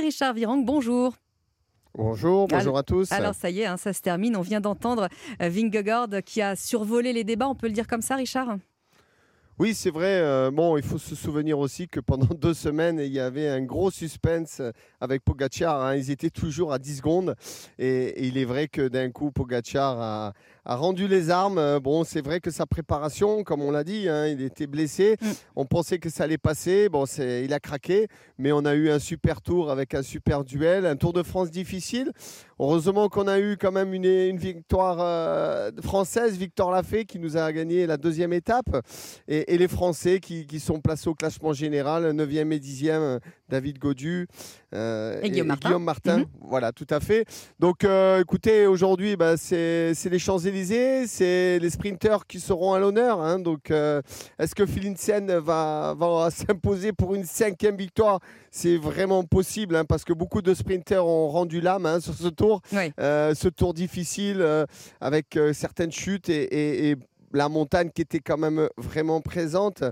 Richard Virang. Bonjour. Bonjour, bonjour à tous. Alors ça y est, hein, ça se termine. On vient d'entendre euh, Vingegaard qui a survolé les débats. On peut le dire comme ça, Richard? Oui, c'est vrai. Euh, bon, il faut se souvenir aussi que pendant deux semaines, il y avait un gros suspense avec Pogacar. Hein. Ils étaient toujours à 10 secondes. Et, il est vrai que d'un coup, Pogacar a, rendu les armes. Euh, bon, c'est vrai que sa préparation, comme on l'a dit, hein, il était blessé. Mm. On pensait que ça allait passer. Bon, il a craqué. Mais on a eu un super tour avec un super duel. Un Tour de France difficile. Heureusement qu'on a eu quand même une, victoire euh, française, Victor Lafay, qui nous a gagné la deuxième étape. Et, et les Français qui, sont placés au classement général, 9e et 10e, David Godu euh, et, Guillaume Martin. Mhm. Voilà, tout à fait. Donc euh, écoutez, aujourd'hui, bah, c'est les Champs-Élysées, c'est les sprinteurs qui seront à l'honneur. Hein. donc euh, est-ce que Philipsen va, va s'imposer pour une cinquième victoire? C'est vraiment possible hein, parce que beaucoup de sprinteurs ont rendu l'âme hein, sur ce tour. ce tour difficile avec certaines chutes et, et la montagne qui était quand même vraiment présente.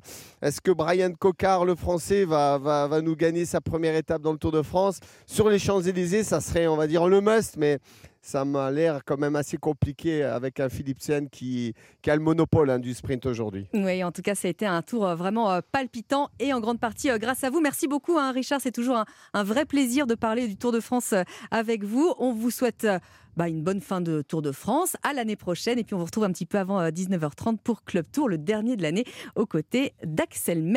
Est-ce que Brian Cocard, le français, va, va, va, nous gagner sa première étape dans le Tour de France? Sur les Champs-Élysées, ça serait, on va dire, le must, mais ça m'a l'air quand même assez compliqué avec un Philipsen qui, qui a le monopole hein, du sprint aujourd'hui. Oui, en tout cas, ça a été un tour euh, vraiment euh, palpitant et en grande partie euh, grâce à vous. Merci beaucoup, hein, Richard. C'est toujours un, vrai plaisir de parler du Tour de France avec vous. On vous souhaite bah, une bonne fin de Tour de France. À l'année prochaine. Et puis, on vous retrouve un petit peu avant 19h30 pour Club Tour, le dernier de l'année, aux côtés d'Axel May.